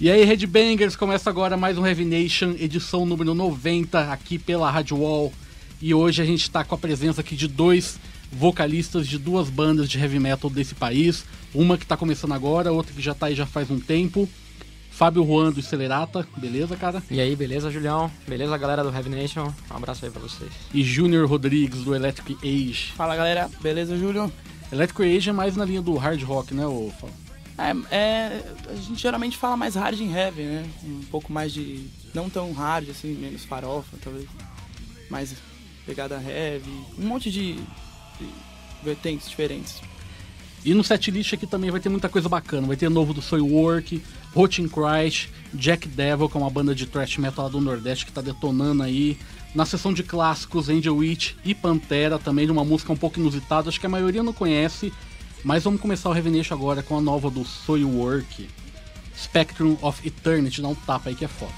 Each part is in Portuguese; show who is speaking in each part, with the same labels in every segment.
Speaker 1: E aí, Headbangers, começa agora mais um Heavy Nation, edição número 90, aqui pela Rádio Wall. E hoje a gente está com a presença aqui de dois vocalistas de duas bandas de heavy metal desse país. Uma que está começando agora, outra que já está aí já faz um tempo. Fábio Juan do Celerata, beleza, cara?
Speaker 2: E aí, beleza, Julião? Beleza, galera do Heavy Nation? Um abraço aí pra vocês.
Speaker 1: E Júnior Rodrigues do Electric Age.
Speaker 3: Fala, galera. Beleza, Júlio?
Speaker 1: Electric Age é mais na linha do hard rock, né, ô Fábio?
Speaker 3: É, é, a gente geralmente fala mais hard em heavy, né? Um pouco mais de. Não tão hard, assim, menos farofa, talvez. Mais pegada heavy. Um monte de, de vertentes diferentes.
Speaker 1: E no setlist aqui também vai ter muita coisa bacana. Vai ter novo do Soilwork, Rotin Christ, Jack Devil, que é uma banda de thrash metal lá do Nordeste que tá detonando aí. Na seção de clássicos, Angel Witch e Pantera, também de uma música um pouco inusitada, acho que a maioria não conhece. Mas vamos começar o Revenation agora com a nova do Soilwork, Spectrum of Eternity. Dá um tapa aí que é foda.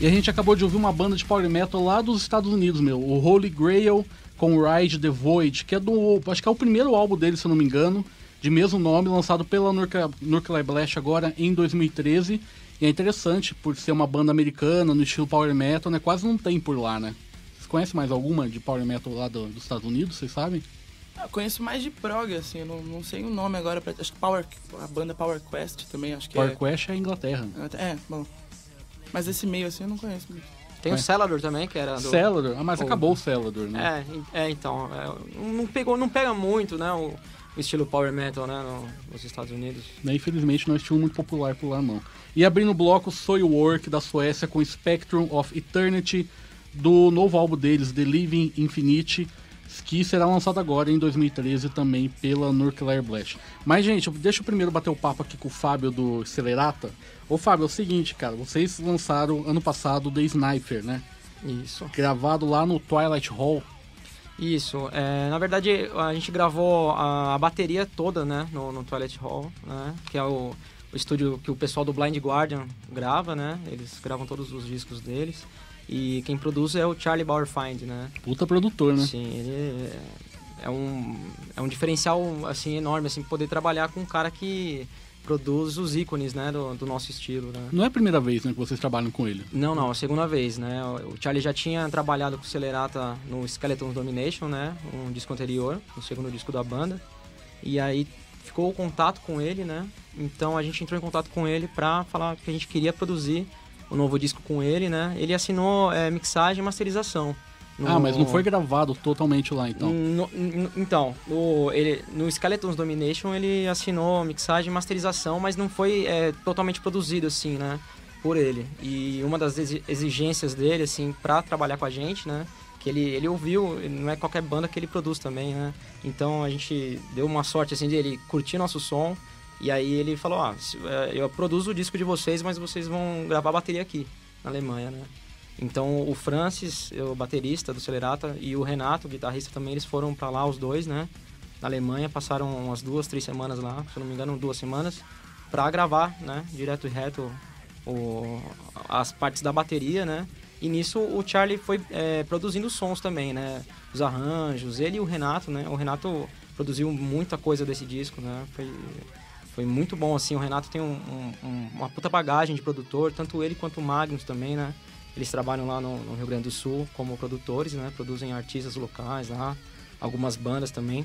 Speaker 1: E a gente acabou de ouvir uma banda de power metal lá dos Estados Unidos, meu, o Holy Grail com Ride the Void, que é do, acho que é o primeiro álbum dele, se eu não me engano, de mesmo nome, lançado pela Nuclear Blast agora em 2013. E é interessante por ser uma banda americana no estilo power metal, né? Quase não tem por lá, né? Conhece mais alguma de power metal lá do, dos Estados Unidos, vocês sabem?
Speaker 3: Ah, eu conheço mais de prog, assim, eu não, não sei o nome agora. Pra, acho que Power, a banda Power Quest também, acho que
Speaker 1: Power
Speaker 3: é...
Speaker 1: Quest é Inglaterra.
Speaker 3: É, bom. Mas esse meio assim eu não conheço muito.
Speaker 2: Tem é. o Celador também, que era do...
Speaker 1: Celador? Ah, mas o... acabou o Celador, né?
Speaker 2: É, é então, é, não, pegou, não pega muito, né, o, o estilo power metal, né, no, nos Estados Unidos.
Speaker 1: Né, infelizmente não é um estilo muito popular por lá, não. E abrindo o bloco, Soilwork, da Suécia, com Spectrum of Eternity, do novo álbum deles, The Living Infinite, que será lançado agora em 2013 também pela Nuclear Blast. Mas, gente, deixa eu primeiro bater o papo aqui com o Fábio do Celerata. Ô, Fábio, é o seguinte, cara, vocês lançaram ano passado The Sniper, né?
Speaker 2: Isso.
Speaker 1: Gravado lá no Twilight Hall.
Speaker 2: Isso. É, na verdade, a gente gravou a, a bateria toda, né, no, no, Twilight Hall, né, que é o, o estúdio que o pessoal do Blind Guardian grava, né? Eles gravam todos os discos deles. E quem produz é o Charlie Bauerfeind, né?
Speaker 1: Puta produtor, né?
Speaker 2: Sim, ele é um, é um diferencial, assim, enorme, assim, poder trabalhar com um cara que produz os ícones, né, do, do, nosso estilo, né?
Speaker 1: Não é a primeira vez, né, que vocês trabalham com ele?
Speaker 2: Não, não, é a segunda vez, né? O Charlie já tinha trabalhado com o Celerata no Skeleton Domination, né? Um disco anterior, o segundo disco da banda. E aí ficou o contato com ele, né? Então a gente entrou em contato com ele para falar que a gente queria produzir o novo disco com ele, né? Ele assinou é, mixagem e masterização.
Speaker 1: No... Ah, mas não foi gravado totalmente lá, então?
Speaker 2: No, no, então, no, ele, no Skeletons Domination ele assinou mixagem e masterização, mas não foi é, totalmente produzido, assim, né? Por ele. E uma das exigências dele, assim, pra trabalhar com a gente, né? Que ele, ele ouviu, não é qualquer banda que ele produz também, né? Então a gente deu uma sorte, assim, de ele curtir nosso som, e aí ele falou, ah, eu produzo o disco de vocês, mas vocês vão gravar a bateria aqui, na Alemanha, né? Então o Francis, o baterista do Celerata, e o Renato, o guitarrista também, eles foram para lá os dois, né? Na Alemanha, passaram umas duas, três semanas lá, se eu não me engano, duas semanas, para gravar, né? Direto e reto o, as partes da bateria, né? E nisso o Charlie foi é, produzindo sons também, né? Os arranjos, ele e o Renato, né? O Renato produziu muita coisa desse disco, né? Foi foi muito bom, assim, o Renato tem um, um, uma puta bagagem de produtor, tanto ele quanto o Magnus também, né? Eles trabalham lá no, no, Rio Grande do Sul como produtores, né? Produzem artistas locais lá, algumas bandas também.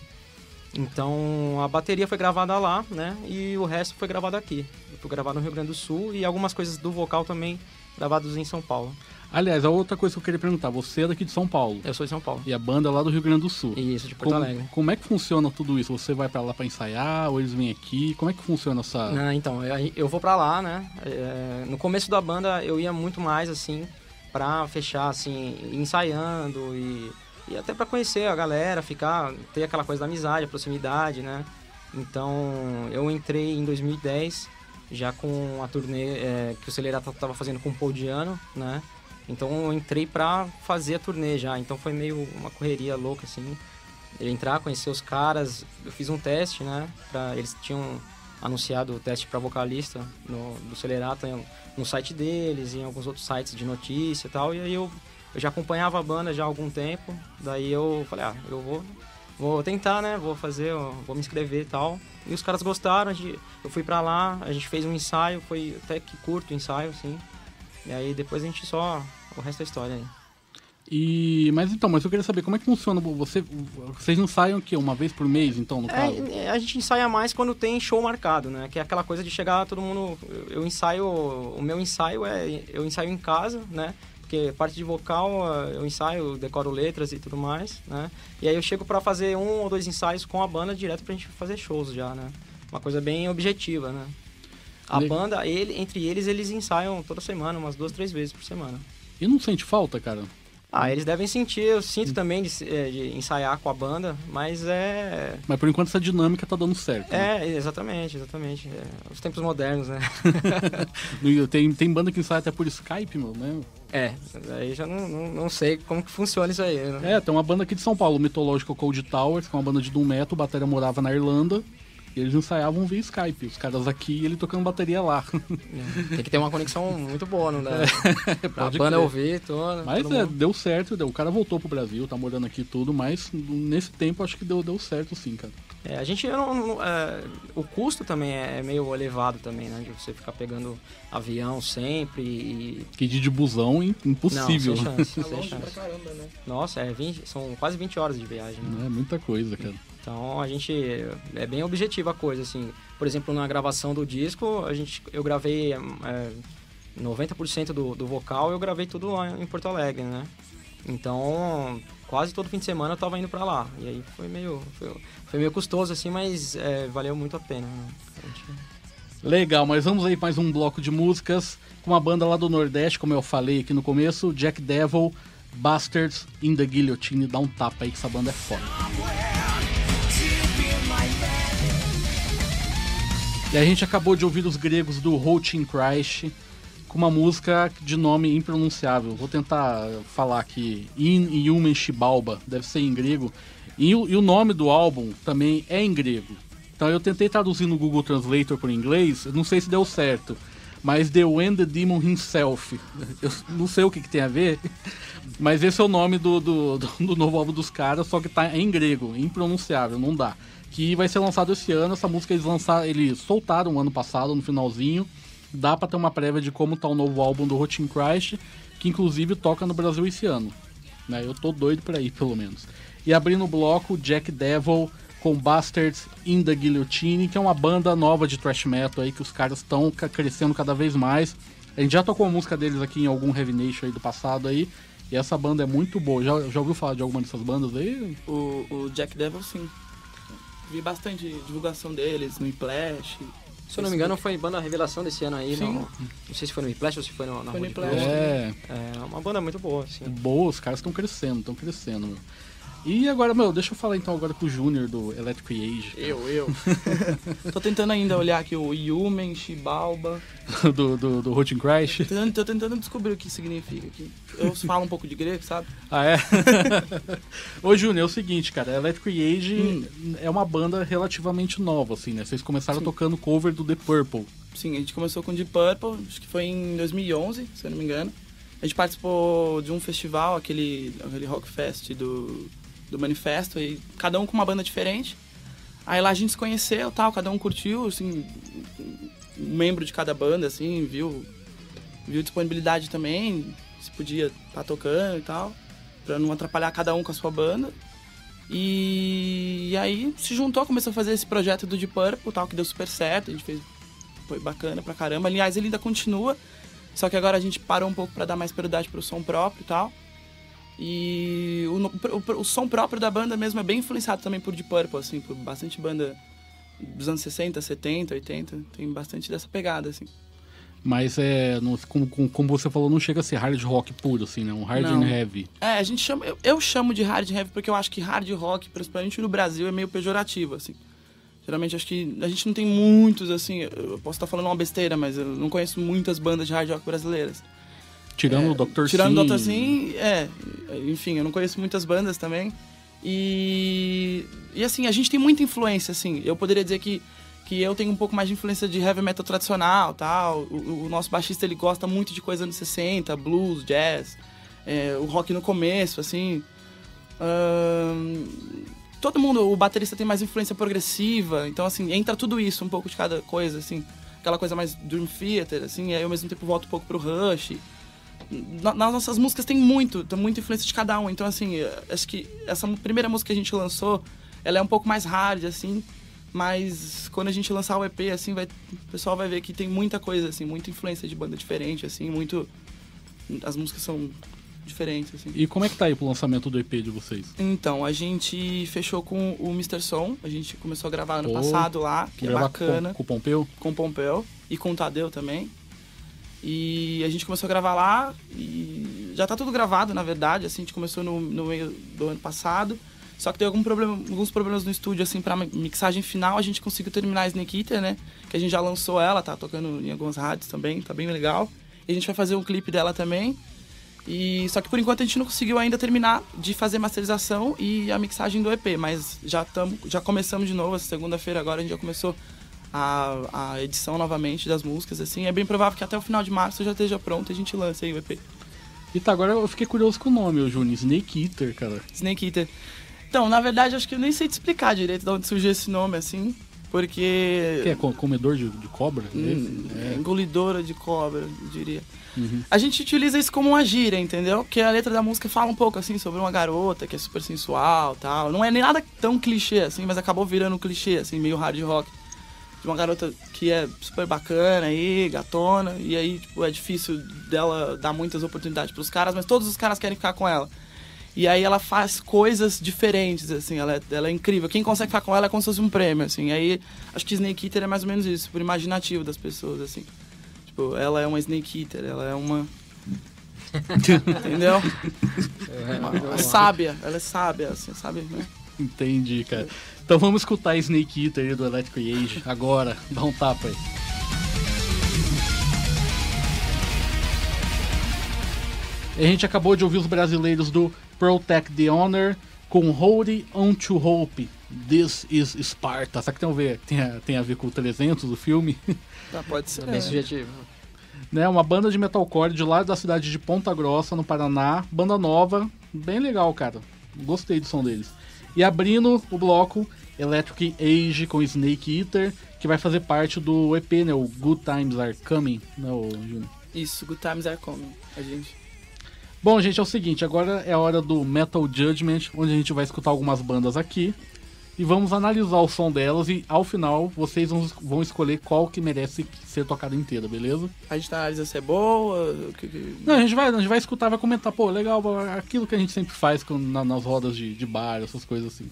Speaker 2: Então a bateria foi gravada lá, né? E o resto foi gravado aqui. Foi gravado no Rio Grande do Sul e algumas coisas do vocal também gravados em São Paulo.
Speaker 1: Aliás, a outra coisa que eu queria perguntar, você é daqui de São Paulo.
Speaker 2: Eu sou de São Paulo.
Speaker 1: E a banda é lá do Rio Grande do Sul.
Speaker 2: Isso, de Porto
Speaker 1: como,
Speaker 2: Alegre.
Speaker 1: Como é que funciona tudo isso? Você vai para lá para ensaiar ou eles vêm aqui? Como é que funciona essa...
Speaker 2: Então, eu, eu vou para lá, né? É, no começo da banda eu ia muito mais, assim, para fechar, assim, ensaiando e E até para conhecer a galera, ficar, ter aquela coisa da amizade, a proximidade, né? Então, eu entrei em 2010 já com a turnê é, que o Celerato estava fazendo com o Paul né? Então eu entrei pra fazer a turnê já. Então foi meio uma correria louca, assim. Ele entrar, conhecer os caras. Eu fiz um teste, né? Pra, eles tinham anunciado o teste para vocalista no, do Celerato no site deles, em alguns outros sites de notícia e tal. E aí eu, eu já acompanhava a banda já há algum tempo. Daí eu falei, ah, eu vou, vou tentar, né? Vou fazer, vou me inscrever e tal. E os caras gostaram, gente, eu fui pra lá, a gente fez um ensaio, foi até que curto o ensaio, assim. E aí depois a gente só. O resto é história aí.
Speaker 1: E, mas então, mas eu queria saber como é que funciona. Você, vocês ensaiam o quê? Uma vez por mês, então, no
Speaker 2: é,
Speaker 1: caso?
Speaker 2: É, a gente ensaia mais quando tem show marcado, né? Que é aquela coisa de chegar todo mundo. Eu ensaio. O meu ensaio é. Eu ensaio em casa, né? Porque parte de vocal eu ensaio, decoro letras e tudo mais, né? E aí eu chego para fazer um ou dois ensaios com a banda direto pra gente fazer shows já, né? Uma coisa bem objetiva, né? A banda, ele, entre eles, eles ensaiam toda semana, umas duas, três vezes por semana.
Speaker 1: E não sente falta, cara?
Speaker 2: Ah, eles devem sentir, eu sinto hum. também de, é, de, ensaiar com a banda, mas é.
Speaker 1: Mas por enquanto essa dinâmica tá dando certo.
Speaker 2: Né? É, exatamente, exatamente. É, os tempos modernos, né?
Speaker 1: tem, tem banda que ensaia até por Skype, meu, né?
Speaker 2: É, aí já não, não, não, sei como que funciona isso aí. Né?
Speaker 1: É, tem uma banda aqui de São Paulo, Mitológico Cold Towers, que é uma banda de Doom Metal, o bateria morava na Irlanda. E eles ensaiavam via Skype, os caras aqui e ele tocando bateria lá.
Speaker 2: É, tem que ter uma conexão muito boa, não dá? É, pra banda ouvir, toda.
Speaker 1: Mas é, deu certo, deu. o cara voltou pro Brasil, tá morando aqui tudo, mas nesse tempo acho que deu, deu certo sim, cara.
Speaker 2: É, a gente não, não é, o custo também é meio elevado também, né? De você ficar pegando avião sempre e.
Speaker 1: Que de busão impossível.
Speaker 2: Não, sem chance, é sem chance. Caramba, né? Nossa, é 20, são quase 20 horas de viagem. Né?
Speaker 1: É muita coisa, cara.
Speaker 2: Então a gente é bem objetiva a coisa, assim. Por exemplo, na gravação do disco, a gente, eu gravei é, 90% do, do vocal, eu gravei tudo lá em Porto Alegre, né? Então, quase todo fim de semana eu tava indo para lá. E aí foi meio, foi, foi, meio custoso, assim, mas é, valeu muito a pena. Né? A gente...
Speaker 1: Legal, mas vamos aí mais um bloco de músicas com uma banda lá do Nordeste, como eu falei aqui no começo, Jack Devil, Bastards in the Guillotine. Dá um tapa aí que essa banda é foda. E a gente acabou de ouvir os gregos do Roaching Christ com uma música de nome impronunciável. Vou tentar falar aqui. In Yumen Shibalba, deve ser em grego. E, e, o nome do álbum também é em grego. Então eu tentei traduzir no Google Translator para inglês, não sei se deu certo. Mas The When the Demon Himself. Eu não sei o que, que tem a ver, mas esse é o nome do, do, do, novo álbum dos caras, só que tá em grego, impronunciável, não dá que vai ser lançado esse ano. Essa música eles lançaram, eles soltaram ano passado, no finalzinho. Dá para ter uma prévia de como tá o novo álbum do Routine Christ, que inclusive toca no Brasil esse ano. Né? Eu tô doido pra ir, pelo menos. E abrindo o bloco, Jack Devil com Bastards in the Guillotine, que é uma banda nova de thrash metal aí, que os caras estão crescendo cada vez mais. A gente já tocou a música deles aqui em algum Heavy Nation aí do passado aí. E essa banda é muito boa. Já, já ouviu falar de alguma dessas bandas aí?
Speaker 3: O, o Jack Devil, sim vi bastante divulgação deles no Iplash.
Speaker 2: Se eu não me engano, foi banda revelação desse ano aí. Sim. No, não sei se foi no Iplash ou se foi no, na
Speaker 3: foi no
Speaker 2: Iplash.
Speaker 1: É.
Speaker 2: é uma banda muito boa, assim.
Speaker 1: Boa, os caras estão crescendo, estão crescendo, meu. E agora, meu, deixa eu falar então agora com o Júnior do Electric Age.
Speaker 3: Eu, eu. tô tentando ainda olhar aqui o Yumen, Shibalba.
Speaker 1: do, do, do Routine Crash.
Speaker 3: Tô tentando, tô tentando descobrir o que significa aqui. Eu falo um pouco de grego, sabe?
Speaker 1: Ah, é? Ô, Júnior, é o seguinte, cara. Electric Age hum. é uma banda relativamente nova, assim, né? Vocês começaram Sim. tocando cover do The Purple.
Speaker 3: Sim, a gente começou com The Purple, acho que foi em 2011, se eu não me engano. A gente participou de um festival, aquele, aquele Rock Fest do do manifesto, e cada um com uma banda diferente. Aí lá a gente se conheceu tal, cada um curtiu, assim, um membro de cada banda, assim, viu, viu disponibilidade também, se podia estar tá tocando e tal, pra não atrapalhar cada um com a sua banda. E, e aí se juntou, começou a fazer esse projeto do Deep Purple, tal, que deu super certo, a gente fez, foi bacana pra caramba. Aliás, ele ainda continua, só que agora a gente parou um pouco para dar mais prioridade pro som próprio e tal. E o, o, o, som próprio da banda mesmo é bem influenciado também por Deep Purple, assim, por bastante banda dos anos 60, 70, 80. Tem bastante dessa pegada, assim.
Speaker 1: Mas é, não- como, como- você falou, não chega a ser hard rock puro, assim, né? Um hard
Speaker 3: Não.
Speaker 1: and heavy.
Speaker 3: É, a gente chama. Eu, eu chamo de hard heavy porque eu acho que hard rock, principalmente no Brasil, é meio pejorativo, assim. Geralmente acho que a gente não tem muitos, assim. Eu posso estar falando uma besteira, mas eu não conheço muitas bandas de hard rock brasileiras.
Speaker 1: Tirando
Speaker 3: É,
Speaker 1: o Dr.
Speaker 3: Tirando
Speaker 1: Sim.
Speaker 3: o Dr. Sim, é. Enfim, eu não conheço muitas bandas também. E. E assim, a gente tem muita influência, assim. Eu poderia dizer que, que eu tenho um pouco mais de influência de heavy metal tradicional tal. O, o nosso baixista ele gosta muito de coisa anos 60, blues, jazz, é, o rock no começo, assim. Ahn, todo mundo, o baterista tem mais influência progressiva, então assim, entra tudo isso, um pouco de cada coisa, assim. Aquela coisa mais Dream Theater, assim, e aí ao mesmo tempo volto um pouco pro Rush na- nas nossas músicas tem muito, tem muita influência de cada um. Então, assim, eh, acho que essa primeira música que a gente lançou, ela é um pouco mais hard, assim. Mas quando a gente lançar o EP, assim, vai, o pessoal vai ver que tem muita coisa, assim, muita influência de banda diferente, assim, muito. As músicas são diferentes, assim.
Speaker 1: E como é que tá aí pro lançamento do EP de vocês?
Speaker 3: Então, a gente fechou com o Mr. Som, a gente começou a gravar ano
Speaker 1: Pô,
Speaker 3: passado lá, que é bacana
Speaker 1: Com, com o Pompeu?
Speaker 3: com o Pompeu e com o Tadeu também. E a gente começou a gravar lá e já tá tudo gravado, na verdade, assim, a gente começou no, no meio do ano passado. Só que tem algum problema, alguns problemas no estúdio, assim, pra mixagem final, a gente conseguiu terminar a Snake Eater, né? Que a gente já lançou ela, tá tocando em algumas rádios também, tá bem legal. E a gente vai fazer um clipe dela também. E só que por enquanto a gente não conseguiu ainda terminar de fazer masterização e a mixagem do EP, mas já tamo, já começamos de novo, essa segunda-feira agora a gente já começou a, a edição novamente das músicas, assim. É bem provável que até o final de março já esteja pronto e a gente lance aí o EP.
Speaker 1: E tá, agora eu fiquei curioso com o nome, ô Júnior. Snake Eater, cara.
Speaker 3: Snake Eater. Então, na verdade, acho que eu nem sei te explicar direito de onde surgiu esse nome, assim, porque...
Speaker 1: Que é co- comedor de, de cobra?
Speaker 3: Hum,
Speaker 1: É.
Speaker 3: engolidora de cobra, eu diria.
Speaker 1: Uhum.
Speaker 3: A gente utiliza isso como uma gíria, entendeu? Porque a letra da música fala um pouco assim sobre uma garota que é super sensual, tal. Não é nem nada tão clichê assim, mas acabou virando um clichê assim, meio hard rock. De uma garota que é super bacana aí, gatona, e aí tipo é difícil dela dar muitas oportunidades pros caras, mas todos os caras querem ficar com ela. E aí ela faz coisas diferentes, assim, ela é, ela é incrível. Quem consegue ficar com ela é como se fosse um prêmio, assim. Aí acho que Snake Eater é mais ou menos isso, por imaginativo das pessoas, assim. Tipo, ela é uma Snake Eater, ela é uma. Entendeu? Uma, uma sábia, ela é sábia, assim, sabe? Né?
Speaker 1: Entendi, cara. Então vamos escutar Snake Eater aí do Electric Age agora. Dá um tapa aí. A gente acabou de ouvir os brasileiros do Protect the Honor com Holding On to Hope. This is Sparta. Sabe que tem a ver, tem a, tem a ver com o 300, o filme?
Speaker 3: Ah, pode ser.
Speaker 2: É bem subjetivo.
Speaker 1: né? Uma banda de metalcore de lá da cidade de Ponta Grossa, no Paraná. Banda nova, bem legal, cara. Gostei do som deles. E abrindo o bloco, Electric Age com Snake Eater, que vai fazer parte do EP, né? O Good Times Are Coming, né, Júnior?
Speaker 3: Isso, Good Times Are Coming. A gente.
Speaker 1: Bom, gente, é o seguinte, agora é a hora do Metal Judgment, onde a gente vai escutar algumas bandas aqui e vamos analisar o som delas e ao final vocês vão, vão escolher qual que merece ser tocada inteira, beleza?
Speaker 3: A gente analisa se é boa. o que- que-
Speaker 1: Não, a gente vai, a gente vai escutar, vai comentar, pô, legal, aquilo que a gente sempre faz com- na- nas rodas de, de bar, essas coisas assim.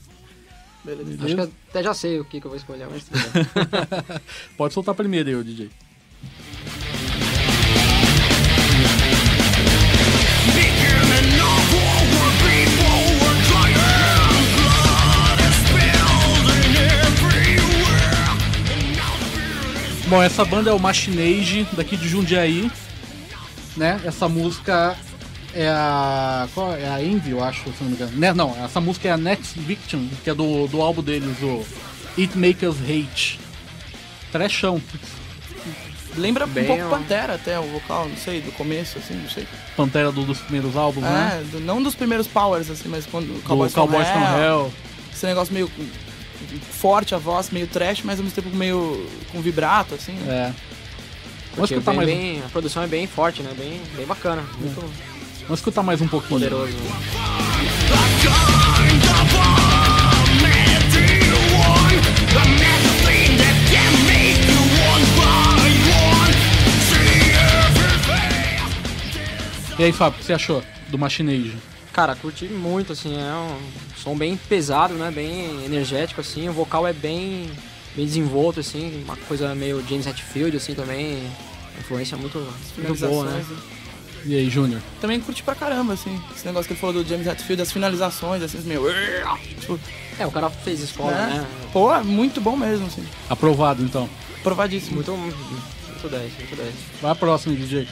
Speaker 3: Beleza.
Speaker 2: Acho que eu até já sei o que, que eu vou escolher, mas.
Speaker 1: Pode soltar primeiro aí, ô DJ. Bom, essa banda é o Machinage, daqui de Jundiaí, né? Essa música é a. Qual é a Envy, eu acho, se não me engano. Né, Não, essa música é a Next Victim, que é do, do álbum deles, o It Make Us Hate. Trechão.
Speaker 3: Lembra
Speaker 2: Bem,
Speaker 3: um pouco
Speaker 2: ó.
Speaker 3: Pantera até, o vocal, não sei, do começo, assim, não sei.
Speaker 1: Pantera do- dos primeiros álbuns, né?
Speaker 3: É, do- não dos primeiros Powers, assim, mas quando o
Speaker 1: Do
Speaker 3: Cowboys,
Speaker 1: Cowboys
Speaker 3: from,
Speaker 1: from
Speaker 3: Hell,
Speaker 1: Hell.
Speaker 3: Esse negócio meio forte a voz, meio trash, mas ao mesmo tempo meio com vibrato, assim. né?
Speaker 1: É. Vamos
Speaker 2: Porque
Speaker 1: escutar,
Speaker 2: bem,
Speaker 1: mais,
Speaker 2: bem- a produção é bem forte, né? Bem, bem bacana. Muito
Speaker 1: vamos escutar mais um pouquinho.
Speaker 2: poderoso.
Speaker 1: E aí, Fábio, o que você achou do Machinage?
Speaker 2: Cara, curti muito, assim, é um som bem pesado, né? Bem energético, assim. O vocal é bem, bem desenvolto, assim. Uma coisa meio James Hetfield, assim, também. influência muito, muito boa, né?
Speaker 3: Né?
Speaker 1: E aí, Júnior?
Speaker 3: Também curti pra caramba, assim. Esse negócio que ele falou do James Hetfield, das finalizações, assim, meio. Tipo,
Speaker 2: É, o cara fez escola,
Speaker 3: né?
Speaker 2: né?
Speaker 3: Pô, muito bom mesmo, assim.
Speaker 1: Aprovado, então.
Speaker 3: Provadíssimo.
Speaker 2: Muito, muito 10, muito 10.
Speaker 1: Vai a próxima, DJ.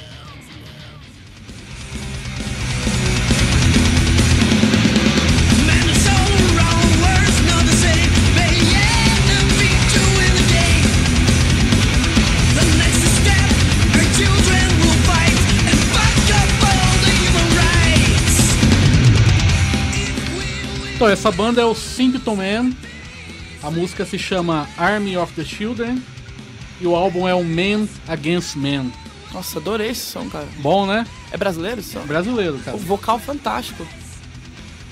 Speaker 1: Então, essa banda é o Symptom Man. A música se chama Army of the Children. E o álbum é o Man Against Man.
Speaker 3: Nossa, adorei esse som, cara.
Speaker 1: Bom, né?
Speaker 3: É brasileiro esse som?
Speaker 1: Brasileiro, cara.
Speaker 3: O vocal fantástico.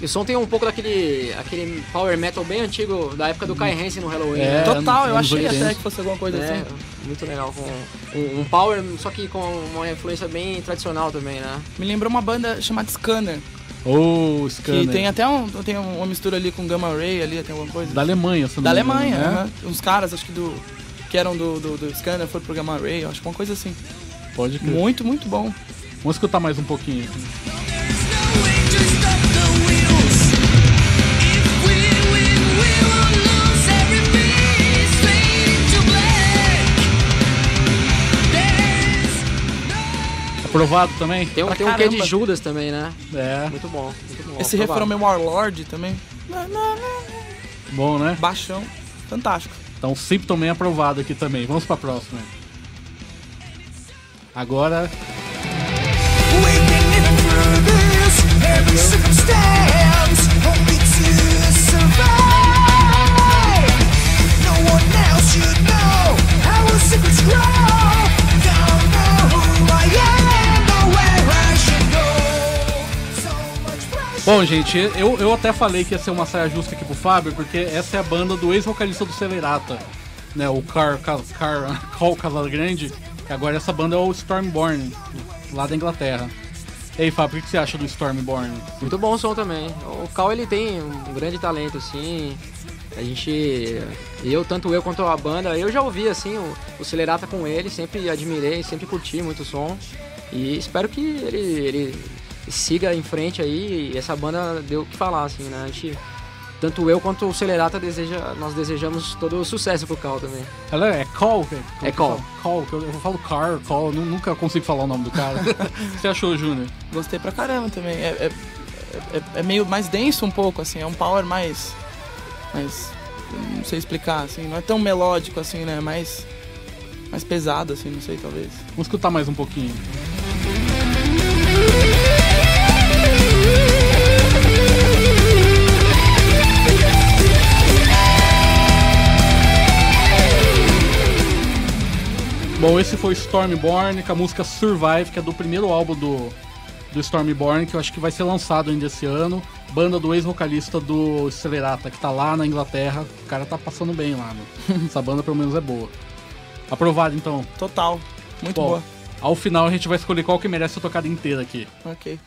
Speaker 2: E o som tem um pouco daquele aquele power metal bem antigo, da época do Kai Hansen no Halloween,
Speaker 1: É,
Speaker 2: né?
Speaker 3: Total, eu achei
Speaker 1: 80.
Speaker 3: até que fosse alguma coisa
Speaker 2: É,
Speaker 3: assim.
Speaker 2: muito legal, com um, um power, só que com uma influência bem tradicional também, né?
Speaker 3: Me lembrou uma banda chamada Scanner.
Speaker 1: Ô,
Speaker 3: Que
Speaker 1: Scanner.
Speaker 3: tem até um, tem uma mistura ali com Gamma Ray ali, tem alguma coisa.
Speaker 1: Da Alemanha, se não
Speaker 3: Da Alemanha,
Speaker 1: né?
Speaker 3: Uns caras, acho que do. Que eram do, do, do Scanner, foram pro Gamma Ray, acho que uma coisa assim.
Speaker 1: Pode crer.
Speaker 3: Muito, muito bom.
Speaker 1: Vamos escutar mais um pouquinho. aqui. Aprovado também?
Speaker 2: Tem um, tem um quê de. Judas também, né?
Speaker 1: É,
Speaker 2: Muito bom, muito bom.
Speaker 3: Esse
Speaker 2: aprovado.
Speaker 3: refrão meio Warlord também.
Speaker 1: bom, né?
Speaker 3: Baixão. Fantástico.
Speaker 1: Então, Symptom Man aprovado aqui também. Vamos pra próxima. Agora, Bom, gente, eu, eu até falei que ia ser uma saia justa aqui pro Fábio, porque essa é a banda do ex-vocalista do Celerata, né? O Car, Car, Car, Carl Casagrande, que agora essa banda é o Stormborn, lá da Inglaterra. E aí, Fábio, o que você acha do Stormborn?
Speaker 2: Muito bom o som também. O Cal ele tem um grande talento, assim. A gente. Eu, tanto eu quanto a banda, eu já ouvi assim o, o Celerata com ele, sempre admirei, sempre curti muito o som. E espero que ele, ele siga em frente aí e essa banda deu o que falar, assim, né? A gente, tanto eu quanto o Celerata deseja, nós desejamos todo o sucesso pro Cal também.
Speaker 1: Ela é Call? velho?
Speaker 2: É Call.
Speaker 1: Call, que eu, eu falo Car, Call, eu nu- nunca consigo falar o nome do cara. o que você achou, Júnior?
Speaker 3: Gostei pra caramba também. É, é, é, é meio mais denso um pouco, assim. É um power mais. mais. Não sei explicar, assim. Não é tão melódico assim, né? Mais. mais pesado, assim, não sei, talvez.
Speaker 1: Vamos escutar mais um pouquinho. Bom, esse foi Stormborn com a música Survive, que é do primeiro álbum do, do Stormborn, que eu acho que vai ser lançado ainda esse ano. Banda do ex-vocalista do Celerata, que tá lá na Inglaterra. O cara tá passando bem lá, meu. Essa banda pelo menos é boa. Aprovado então.
Speaker 3: Total. Muito
Speaker 1: Bom,
Speaker 3: boa.
Speaker 1: Ao final a gente vai escolher qual que merece ser tocada inteira aqui.
Speaker 3: Ok.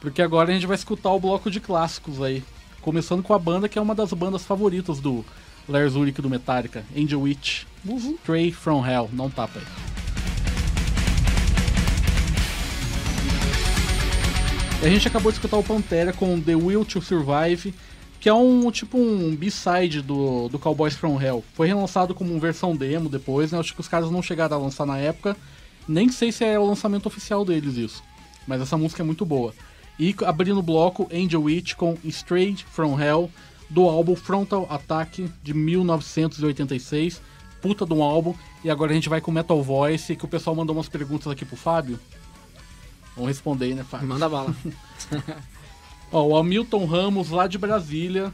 Speaker 1: Porque agora a gente vai escutar o bloco de clássicos aí. Começando com a banda que é uma das bandas favoritas do Lars Ulrich do Metallica, Angel Witch. Stray from Hell. Não tapa aí. E a gente acabou de escutar o Pantera com The Will to Survive, que é um tipo um B-side do, do Cowboys from Hell. Foi relançado como versão demo depois, né? Acho que os caras não chegaram a lançar na época. Nem sei se é o lançamento oficial deles isso. Mas essa música é muito boa. E abrindo o bloco, Angel Witch com Straight from Hell, do álbum Frontal Attack de 1986. Puta de um álbum. E agora a gente vai com Metal Voice, que o pessoal mandou umas perguntas aqui pro Fábio. Vamos responder aí, né, Fábio?
Speaker 2: Manda bala.
Speaker 1: Ó, o Hamilton Ramos, lá de Brasília,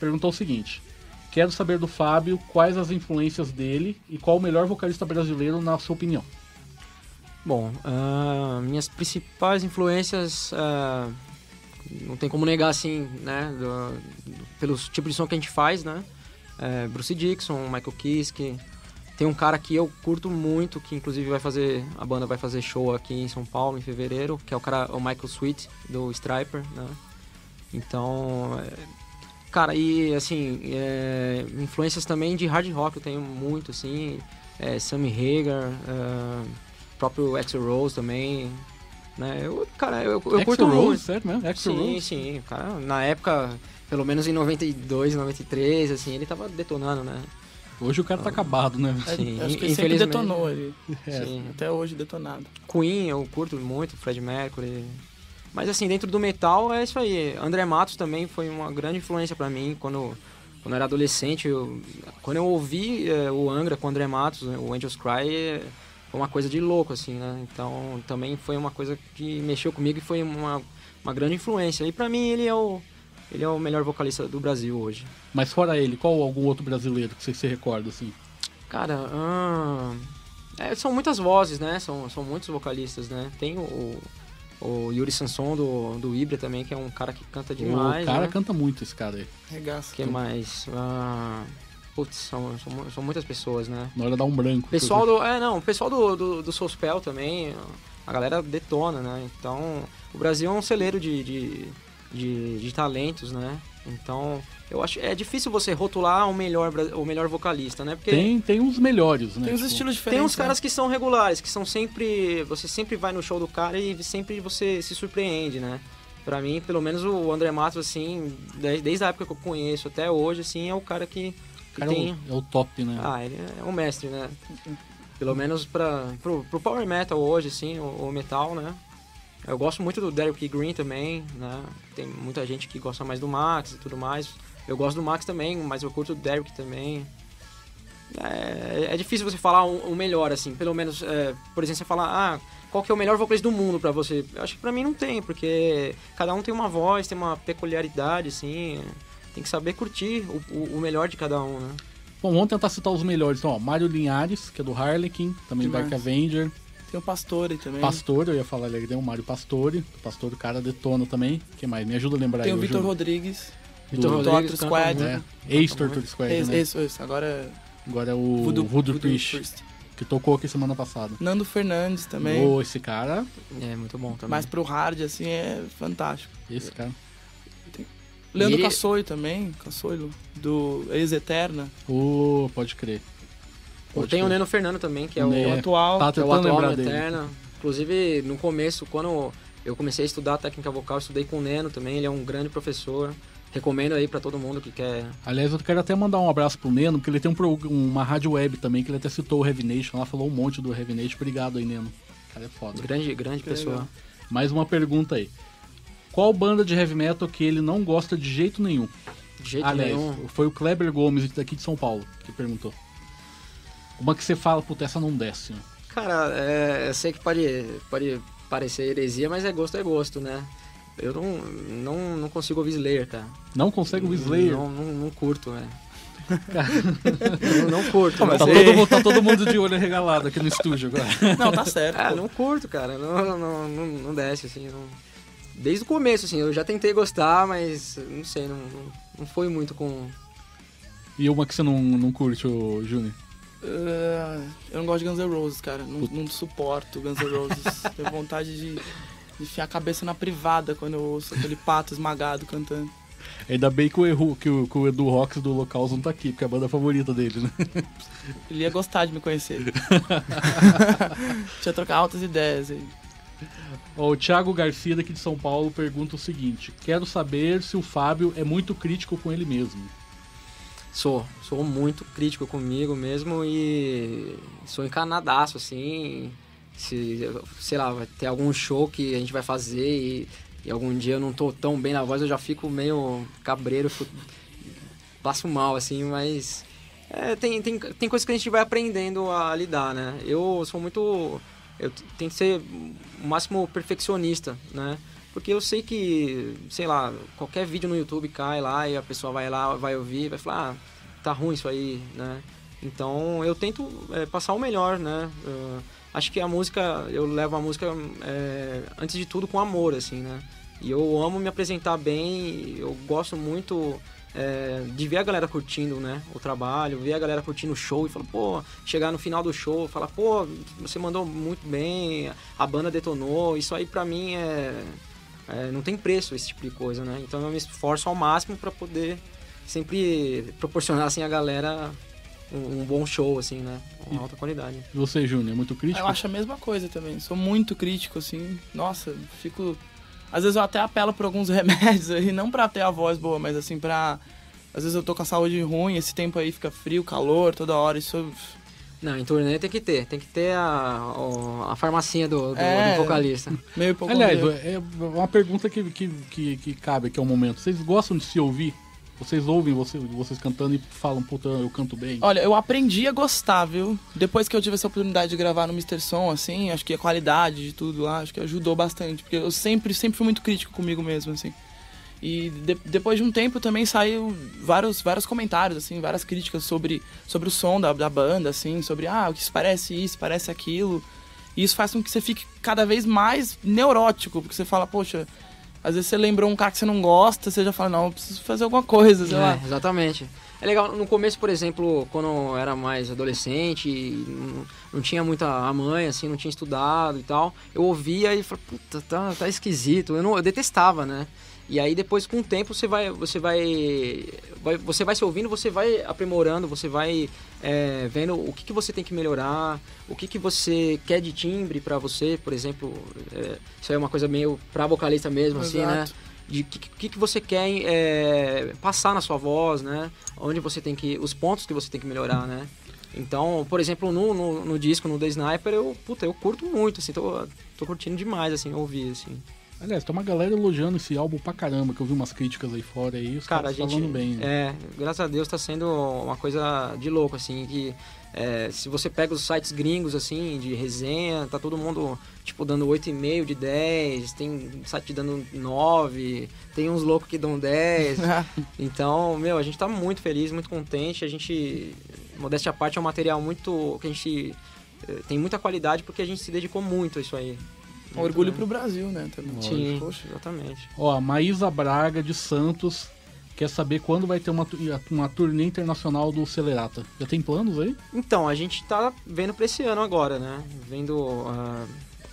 Speaker 1: perguntou o seguinte: Quero saber do Fábio quais as influências dele e qual o melhor vocalista brasileiro, na sua opinião.
Speaker 2: Bom, ah, minhas principais influências, ah, não tem como negar assim, né, do, do- pelos tipos de som que a gente faz, né, é, Bruce Dixon, Michael Kiske, tem um cara que eu curto muito, que inclusive vai fazer, a banda vai fazer show aqui em São Paulo em fevereiro, que é o cara, o Michael Sweet, do Striper, né, então, é, cara, e assim, é, influências também de hard rock eu tenho muito, assim, é, Sammy Hagar, ah, próprio Axel Rose também, né? Eu, cara, eu, eu curto
Speaker 1: Rose,
Speaker 2: muito.
Speaker 1: sério mesmo? Axl
Speaker 2: Sim,
Speaker 1: Rose?
Speaker 2: sim, cara, na época, pelo menos em 92, 93, assim, ele tava detonando, né?
Speaker 1: Hoje o cara tá acabado, né?
Speaker 3: É,
Speaker 2: Sim,
Speaker 3: acho que ele sempre detonou ele.
Speaker 1: É.
Speaker 2: Sim.
Speaker 3: Até hoje detonado.
Speaker 2: Queen, eu curto muito, Fred Mercury. Mas assim, dentro do metal é isso aí. André Matos também foi uma grande influência pra mim quando, quando eu era adolescente. Eu, quando eu ouvi eh, o Angra com o André Matos, né, o Angels Cry, foi uma coisa de louco, assim, né? Então também foi uma coisa que mexeu comigo e foi uma, uma grande influência. E pra mim ele é o, ele é o melhor vocalista do Brasil hoje.
Speaker 1: Mas fora ele, qual algum outro brasileiro que você se recorda, assim?
Speaker 2: Cara, ah, é, são muitas vozes, né? São, são muitos vocalistas, né? Tem o, o Yuri Sanson do, do Ibra também, que é um cara que canta demais.
Speaker 1: o cara
Speaker 2: né?
Speaker 1: canta muito, esse cara aí.
Speaker 3: Regaça.
Speaker 2: que mais? Ah, putz, são, são, são muitas pessoas, né?
Speaker 1: Na hora dá um branco.
Speaker 2: Pessoal do. É, não, o pessoal do, do, do Soulspell também, a galera detona, né? Então, o Brasil é um celeiro de, de, de, de talentos, né? Então, eu acho. É difícil você rotular o melhor, o melhor vocalista, né? Porque
Speaker 1: Tem, tem uns melhores, né?
Speaker 3: Tem uns
Speaker 1: Tipo,
Speaker 3: estilos diferentes.
Speaker 2: tem uns
Speaker 3: né?
Speaker 2: caras que são regulares, que são sempre. Você sempre vai no show do cara e sempre você se surpreende, né? Pra mim, pelo menos o André Matos, assim, de- desde a época que eu conheço até hoje, assim, é o cara que, que
Speaker 1: O cara é
Speaker 2: tem.
Speaker 1: o, é o top, né?
Speaker 2: Ah, ele é um mestre, né? Pelo menos pra, pro, pro Power Metal hoje, assim, o, o metal, né? Eu gosto muito do Derek Green também, né? Tem muita gente que gosta mais do Max e tudo mais. Eu gosto do Max também, mas eu curto o Derek também. É, é difícil você falar o, o melhor, assim. Pelo menos, é, por exemplo, você falar, ah, qual que é o melhor vocalista do mundo pra você? Eu acho que pra mim não tem, porque cada um tem uma voz, tem uma peculiaridade, assim. Tem que saber curtir o, o, o melhor de cada um, né?
Speaker 1: Bom, vamos tentar citar os melhores. Então, ó, Mário Linhares, que é do Harlequin, também do
Speaker 3: Demais.
Speaker 1: Dark Avenger.
Speaker 3: Tem o Pastore também.
Speaker 1: Pastor, eu ia falar ali, tem o Mário Pastore. O Pastor, o cara detona também. Quem mais? Me ajuda a lembrar
Speaker 3: Tem
Speaker 1: aí.
Speaker 3: o Vitor. Rodrigues.
Speaker 2: Vitor Rodrigues
Speaker 3: Torture Squad.
Speaker 1: É, ex-Torture Squad,
Speaker 3: Esse,
Speaker 1: né?
Speaker 3: Agora é
Speaker 1: Agora é o
Speaker 3: Voodoo,
Speaker 1: Voodoo,
Speaker 3: Voodoo
Speaker 1: Priest,
Speaker 3: Priest.
Speaker 1: que tocou aqui semana passada.
Speaker 3: Nando Fernandes também.
Speaker 1: Ô, esse cara,
Speaker 2: É, muito bom também.
Speaker 3: Mas pro hard, assim, é fantástico.
Speaker 1: esse cara.
Speaker 3: Leandro
Speaker 2: ele-
Speaker 3: Cassoio também, Cassoio, do Ex Eterna.
Speaker 1: Ô, pode crer. Pode
Speaker 2: Tem o. Neno Fernando também, que é o,
Speaker 1: É,
Speaker 3: O atual.
Speaker 1: tá
Speaker 2: que é o atual no. Eterna. Inclusive, no começo, quando eu comecei a estudar técnica vocal, eu estudei com o Neno também, ele é um grande professor. Recomendo aí pra todo mundo que quer.
Speaker 1: Aliás, eu quero até mandar um abraço pro Neno, porque ele tem um uma rádio web também, que ele até citou o Heavy Nation lá, falou um monte do Heavy Nation. Obrigado aí, Neno. O cara é foda.
Speaker 2: Grande, grande
Speaker 3: Que
Speaker 2: pessoa.
Speaker 3: legal.
Speaker 1: Mais uma pergunta aí. Qual banda de heavy metal que ele não gosta de jeito nenhum?
Speaker 2: De jeito
Speaker 1: Aliás,
Speaker 2: nenhum.
Speaker 1: foi o Kleber Gomes daqui de São Paulo que perguntou. Uma que você fala, puta, essa não desce. né?
Speaker 2: Cara, é, eu sei que pode, pode parecer heresia, mas é gosto, é gosto, né? Eu não, não, não consigo ouvir Slayer, cara.
Speaker 1: Não consegue o Slayer?
Speaker 2: Não, não, não curto, velho. não, não curto.
Speaker 3: Mas
Speaker 1: Tá,
Speaker 2: mas
Speaker 3: é-
Speaker 1: todo, mundo- tá todo mundo de olho regalado aqui no estúdio agora.
Speaker 3: Não, tá certo.
Speaker 2: Ah, não curto, cara. Não, não, não, não desce, assim. não- Desde o começo, assim, eu já tentei gostar, mas não sei, não, não, não foi muito com.
Speaker 1: E uma que você não, não curte, Júnior?
Speaker 3: Ah, eu não gosto de Guns N' Roses, cara. Não, não suporto Guns N' Roses. Tenho vontade de, de enfiar a cabeça na privada quando eu ouço aquele pato esmagado cantando.
Speaker 1: Ainda bem que o, Edu, que o, que o Edu Rocks do Locals não tá aqui, porque é a banda favorita dele, né?
Speaker 3: Ele ia gostar de me conhecer. Tinha trocar altas ideias aí.
Speaker 1: O Thiago Garcia, daqui de São Paulo, pergunta o seguinte: Quero saber se o Fábio é muito crítico com ele mesmo.
Speaker 2: Sou, sou muito crítico comigo mesmo e sou encanadaço, assim. Se, sei lá, vai ter algum show que a gente vai fazer e, e algum dia eu não tô tão bem na voz, eu já fico meio cabreiro, fico, passo mal, assim, mas. é, tem, tem, tem coisas que a gente vai aprendendo a lidar, né? Eu sou muito. Eu t- tenho que ser o máximo perfeccionista, né? Porque eu sei que, sei lá, qualquer vídeo no YouTube cai lá e a pessoa vai lá, vai ouvir, vai falar, ah, tá ruim isso aí, né? Então eu tento é, passar o melhor, né? Eu acho que a música, eu levo a música é, antes de tudo com amor, assim, né? E eu amo me apresentar bem, eu gosto muito é, de ver a galera curtindo, né? O trabalho, ver a galera curtindo o show e falar, pô, chegar no final do show, falar, pô, você mandou muito bem, a banda detonou, isso aí pra mim é, é, não tem preço esse tipo de coisa, né? Então eu me esforço ao máximo pra poder sempre proporcionar assim a galera um, um bom show, assim, né? Com alta qualidade.
Speaker 1: E você, Júnior, é muito crítico?
Speaker 3: Eu acho a mesma coisa também. Sou muito crítico, assim. Nossa, fico. Às vezes eu até apelo por alguns remédios aí, não pra ter a voz boa, mas assim, pra. Às vezes eu tô com a saúde ruim, esse tempo aí fica frio, calor, toda hora. Isso.
Speaker 2: Não, em turnê tem que ter. Tem que ter a, a farmacinha do, do,
Speaker 3: É.
Speaker 2: do vocalista.
Speaker 3: Meio pouco.
Speaker 1: Aliás, é uma pergunta que, que, que, que cabe aqui ao momento. Vocês gostam de se ouvir? Vocês ouvem vocês, vocês cantando e falam, puta, eu canto bem?
Speaker 3: Olha, eu aprendi a gostar, viu? Depois que eu tive essa oportunidade de gravar no Mr. Som, assim, acho que a qualidade de tudo lá, acho que ajudou bastante. Porque eu sempre, sempre fui muito crítico comigo mesmo, assim. E de- depois de um tempo também saiu vários, vários comentários, assim, várias críticas sobre, sobre o som da, da banda, assim, sobre, ah, o que parece isso, parece aquilo. E isso faz com que você fique cada vez mais neurótico, porque você fala, poxa, às vezes você lembrou um cara que você não gosta, você já fala, não, eu preciso fazer alguma coisa, sei lá.
Speaker 2: É, exatamente. É legal, no começo, por exemplo, quando eu era mais adolescente, não, não tinha muita a mãe, assim, não tinha estudado e tal, eu ouvia e falava, puta, tá, tá esquisito. Eu, não, eu detestava, né? E aí depois, com o tempo, você vai, você vai, vai- você vai se ouvindo, você vai aprimorando, você vai é, vendo o que, que você tem que melhorar, o que, que você quer de timbre pra você, por exemplo. é, isso aí é uma coisa meio pra vocalista mesmo, assim, né?
Speaker 3: Exato.
Speaker 2: de que, que, que você quer é, passar na sua voz, né? Onde você tem que. Os pontos que você tem que melhorar, né? Então, por exemplo, no, no, no disco, no The Sniper, eu, puta, eu curto muito, assim, tô, tô curtindo demais, assim, ouvir, assim.
Speaker 1: Aliás, tem uma galera elogiando esse álbum pra caramba, que eu vi umas críticas aí fora aí, os
Speaker 2: Cara, a
Speaker 1: caras
Speaker 2: gente.
Speaker 1: falando bem. né?
Speaker 2: É, graças a Deus tá sendo uma coisa de louco, assim, que é, se você pega os sites gringos, assim, de resenha, tá todo mundo, tipo, dando 8,5 de 10, tem site dando 9, tem uns loucos que dão 10. Então, meu, a gente tá muito feliz, muito contente. A gente, modéstia à parte, é um material muito. que a gente eh, tem muita qualidade porque a gente se dedicou muito a isso aí.
Speaker 3: Um orgulho
Speaker 2: Muito,
Speaker 3: pro Brasil, né? Também.
Speaker 2: Sim,
Speaker 3: Poxa.
Speaker 2: exatamente.
Speaker 1: Ó, a Maísa Braga de Santos quer saber quando vai ter uma, uma turnê internacional do Celerata. Já tem planos aí?
Speaker 2: Então, a gente tá vendo pra esse ano agora, né? Vendo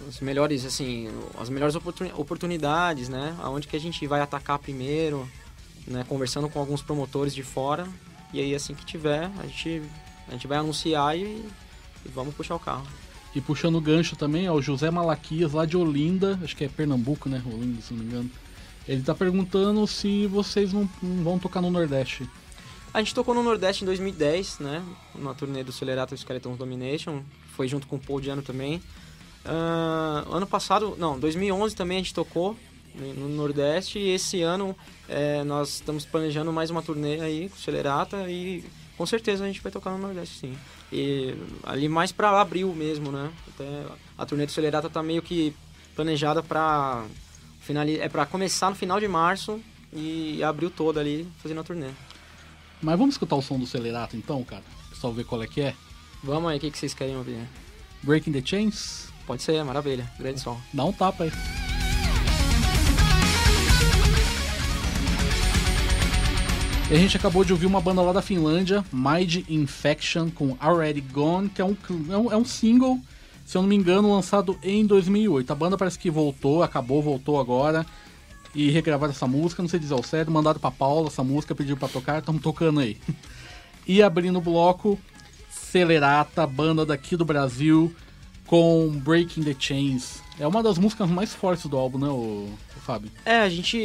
Speaker 2: os melhores, assim, as melhores oportuni- oportunidades, né? Aonde que a gente vai atacar primeiro, né? Conversando com alguns promotores de fora. E aí, assim que tiver, a gente, a gente vai anunciar e, e vamos puxar o carro.
Speaker 1: E puxando o gancho também, ó, o José Malaquias, lá de Olinda, acho que é Pernambuco, né? Olinda, se não me engano. Ele tá perguntando se vocês não, não vão tocar no Nordeste.
Speaker 2: A gente tocou no Nordeste em 2010, né? Na turnê do Celerata Skeletons Domination. Foi junto com o Paul Diano também. Ah, ano passado, não, 2011 também a gente tocou no no Nordeste. E esse ano eh, nós estamos planejando mais uma turnê aí com o Celerata. E com certeza a gente vai tocar no Nordeste, sim. E ali mais pra abril mesmo, né? Até a turnê do Celerata tá meio que planejada pra, finali é pra começar no final de março e abril todo ali fazendo a turnê.
Speaker 1: Mas vamos escutar o som do Celerata então, cara? Pessoal ver qual é que é.
Speaker 2: Vamos aí, o que, que vocês querem ouvir?
Speaker 1: Breaking the Chains?
Speaker 2: Pode ser, maravilha. Grande som.
Speaker 1: Dá um tapa aí. E a gente acabou de ouvir uma banda lá da Finlândia, Mind Infection, com Already Gone, que é um, é um, é um single, se eu não me engano, lançado em 2008. A banda parece que voltou, acabou, voltou agora. E regravaram essa música, não sei dizer ao certo, mandaram pra Paula essa música, pediram pra tocar, estamos tocando aí. E abrindo o bloco, Celerata, banda daqui do Brasil, com Breaking the Chains. É uma das músicas mais fortes do álbum, né, o, Fábio?
Speaker 2: É, a gente,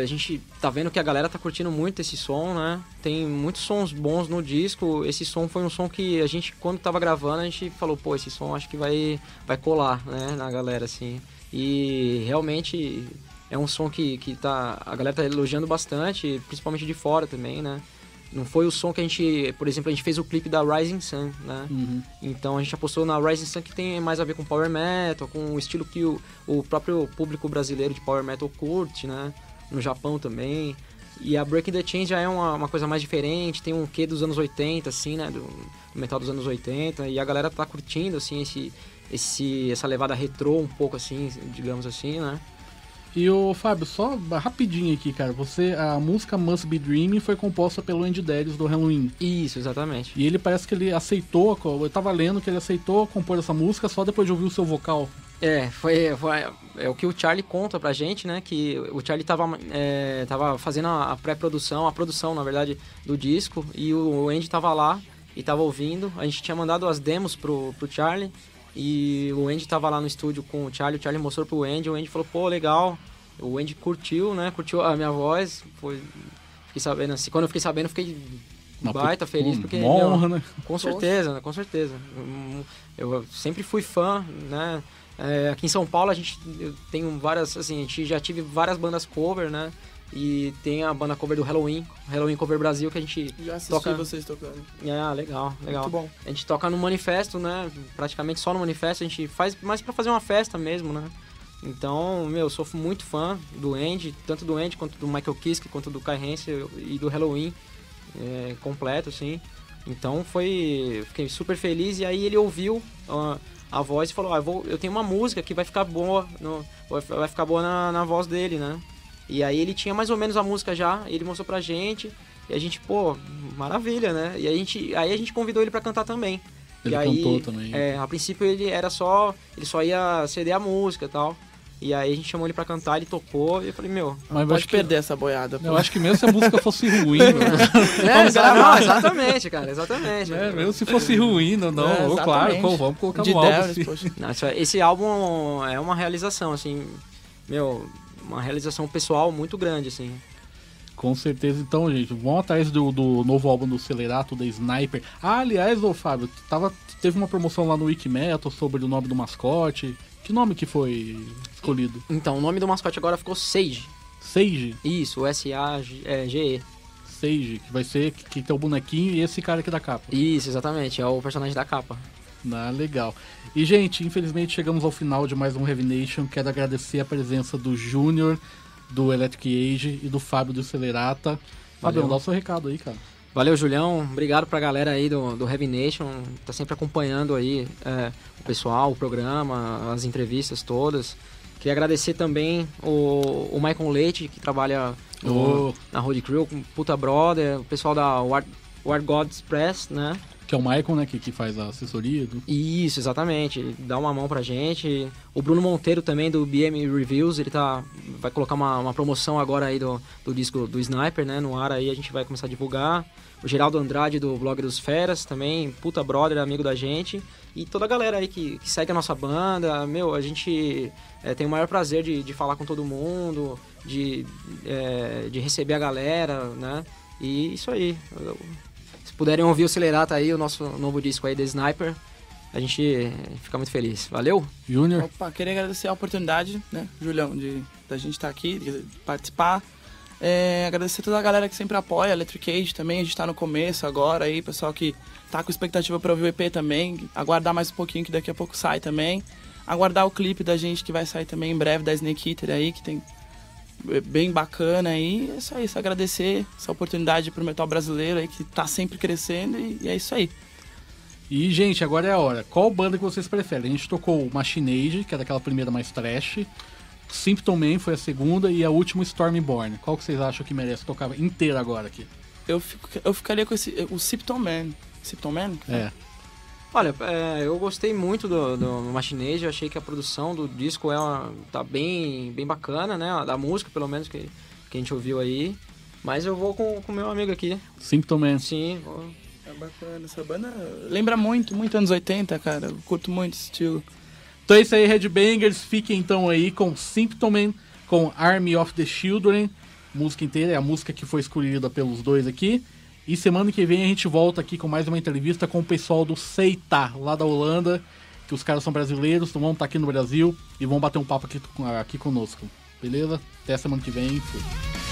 Speaker 2: a gente tá vendo que a galera tá curtindo muito esse som, né? Tem muitos sons bons no disco. Esse som foi um som que a gente, quando tava gravando, a gente falou, pô, esse som acho que vai, vai colar, né, na galera, assim. E realmente é um som que, que tá, a galera tá elogiando bastante, principalmente de fora também, né? Não foi o som que a gente, por exemplo, a gente fez o clipe da Rising Sun, né?
Speaker 1: Uhum.
Speaker 2: Então a gente apostou na Rising Sun que tem mais a ver com Power Metal, com o estilo que o, o próprio público brasileiro de Power Metal curte, né? No Japão também. E a Breaking the Chain já é uma, uma coisa mais diferente, tem um quê dos anos 80, assim, né? Do, do metal dos anos 80. E a galera tá curtindo, assim, esse, esse, essa levada retrô um pouco, assim, digamos assim, né?
Speaker 1: E o Fábio, só rapidinho aqui, cara. Você, a música Must Be Dreaming foi composta pelo Andy Darius do Halloween.
Speaker 2: Isso, exatamente.
Speaker 1: E ele parece que ele aceitou, eu tava lendo que ele aceitou compor essa música só depois de ouvir o seu vocal.
Speaker 2: É, foi, foi é o que o Charlie conta pra gente, né? Que o Charlie tava, é, tava fazendo a, pré-produção, a produção, na verdade, do disco, e o Andy tava lá e tava ouvindo. A gente tinha mandado as demos pro, pro Charlie e o Andy tava lá no estúdio com o Charlie. O Charlie mostrou pro Andy, o Andy falou, pô, legal. O Andy curtiu, né? Curtiu a minha voz. Foi... Fiquei sabendo assim. Quando eu fiquei sabendo, eu fiquei
Speaker 1: Uma
Speaker 2: baita feliz,
Speaker 1: uma
Speaker 2: porque.
Speaker 1: honra,
Speaker 2: meu,
Speaker 1: né?
Speaker 2: com certeza, né? com certeza. Eu sempre fui fã, né? É, aqui em São Paulo a gente eu tenho várias, assim, a gente já tive várias bandas cover, né? E tem a banda cover do Halloween, Halloween Cover Brasil, que a gente.
Speaker 3: Já assisti
Speaker 2: Toca-
Speaker 3: vocês tocando.
Speaker 2: Ah, legal, legal.
Speaker 3: Muito bom.
Speaker 2: A gente toca no manifesto, né? Praticamente só no manifesto, a gente faz mais pra fazer uma festa mesmo, né? Então, meu, eu sou muito fã do Andy, tanto do Andy quanto do Michael Kiske, quanto do Kai Hansen e do Halloween é, completo, assim. Então foi. Fiquei super feliz e aí ele ouviu a voz e falou, ah, eu, vou, eu tenho uma música que vai ficar boa. No, vai, vai ficar boa na, na voz dele, né? E aí ele tinha mais ou menos a música já, ele mostrou pra gente, e a gente, pô, maravilha, né? E aí a gente, aí a gente convidou ele pra cantar também.
Speaker 1: Ele
Speaker 2: e aí,
Speaker 1: cantou também.
Speaker 2: É, a princípio ele era só. Ele só ia ceder a música e tal. E aí a gente chamou ele pra cantar, ele tocou, e eu falei, meu.
Speaker 1: Mas
Speaker 3: Pode
Speaker 1: acho que,
Speaker 3: perder essa boiada. pô.
Speaker 1: eu acho que mesmo se a música fosse ruim, né?
Speaker 2: É, exa- não, exatamente, cara, exatamente.
Speaker 1: É, mesmo se fosse ruim, não, não.
Speaker 3: É,
Speaker 1: ô, claro, pô, vamos colocar
Speaker 3: De
Speaker 1: no álbum.
Speaker 3: Devils,
Speaker 1: sim.
Speaker 3: poxa.
Speaker 2: Não, é- esse álbum é uma realização, assim, meu, uma realização pessoal muito grande, assim.
Speaker 1: Com certeza. Então, gente, vão atrás do, do novo álbum do Celerato, da Sniper. Ah, aliás, ô Fábio, tava, teve uma promoção lá no Wikimetal sobre o nome do mascote. Que nome que foi escolhido?
Speaker 2: Então, o nome do mascote agora ficou Sage.
Speaker 1: Sage.
Speaker 2: Isso, o S-A-G-E.
Speaker 1: Sage, que vai ser que, que tem o bonequinho e esse cara aqui da capa.
Speaker 2: Isso, exatamente, é o personagem da capa.
Speaker 1: Ah, legal. E, gente, infelizmente chegamos ao final de mais um Heavy Nation. Quero agradecer a presença do Júnior, do Electric Age e do Fábio do Celerata. Fábio, dá o seu recado aí, cara.
Speaker 2: Valeu, Julião. Obrigado pra galera aí do, do Heavy Nation. Tá sempre acompanhando aí é, o pessoal, o programa, as entrevistas todas. Queria agradecer também o, o Michael Leite, que trabalha no-
Speaker 1: Ô.
Speaker 2: na Road Crew, com Puta Brother, o pessoal da War, War Gods Press, né?
Speaker 1: Que é o Michael, né, que, que faz a assessoria. Do...
Speaker 2: Isso, exatamente. Ele Dá uma mão pra gente. O Bruno Monteiro também do BM Reviews, ele tá vai colocar uma, uma promoção agora aí do, do disco do Sniper, né, no ar aí a gente vai começar a divulgar. O Geraldo Andrade do blog dos Feras também, puta brother, amigo da gente. E toda a galera aí que, que segue a nossa banda, meu, a gente é, tem o maior prazer de, de falar com todo mundo, de, é, de receber a galera, né? E isso aí. Eu- puderem ouvir o Celerata aí, o nosso novo disco aí, The Sniper, a gente fica muito feliz. Valeu?
Speaker 1: Júnior,
Speaker 3: Opa, queria agradecer a oportunidade, né, Julião, de da gente estar aqui, de participar. É, agradecer toda a galera que sempre apoia, Electric Age também, a gente tá no começo agora aí, pessoal que tá com expectativa para ouvir o EP também, aguardar mais um pouquinho que daqui a pouco sai também. Aguardar o clipe da gente que vai sair também em breve da Snake Eater aí, que tem bem bacana aí. É isso só agradecer essa oportunidade pro metal brasileiro aí que tá sempre crescendo e, e é isso aí.
Speaker 1: E, gente, agora é a hora. Qual banda que vocês preferem? A gente tocou o Machine Age, que é daquela primeira mais trash. Symptom Man foi a segunda e a última Stormborn. Qual que vocês acham que merece tocar inteira agora aqui?
Speaker 3: Eu, fico, eu ficaria com esse, o Symptom Man. Symptom Man?
Speaker 1: É.
Speaker 2: Olha, é, eu gostei muito do, do Machine Age, eu achei que a produção do disco é uma- tá bem, bem bacana, né? Da música, pelo menos, que, que a gente ouviu aí. Mas eu vou com o meu amigo aqui.
Speaker 1: Symptom Man.
Speaker 2: Sim, vou-
Speaker 3: É bacana, essa banda lembra muito, muito anos 80, cara. Eu curto muito esse estilo.
Speaker 1: Então é isso aí, Headbangers. Fiquem então aí com Symptom Man, com Army of the Children. Música inteira, é a música que foi escolhida pelos dois aqui. E semana que vem a gente volta aqui com mais uma entrevista com o pessoal do Seita, lá da Holanda. Que os caras são brasileiros, então vão estar aqui no Brasil e vão bater um papo aqui, aqui conosco. Beleza? Até semana que vem. Fui.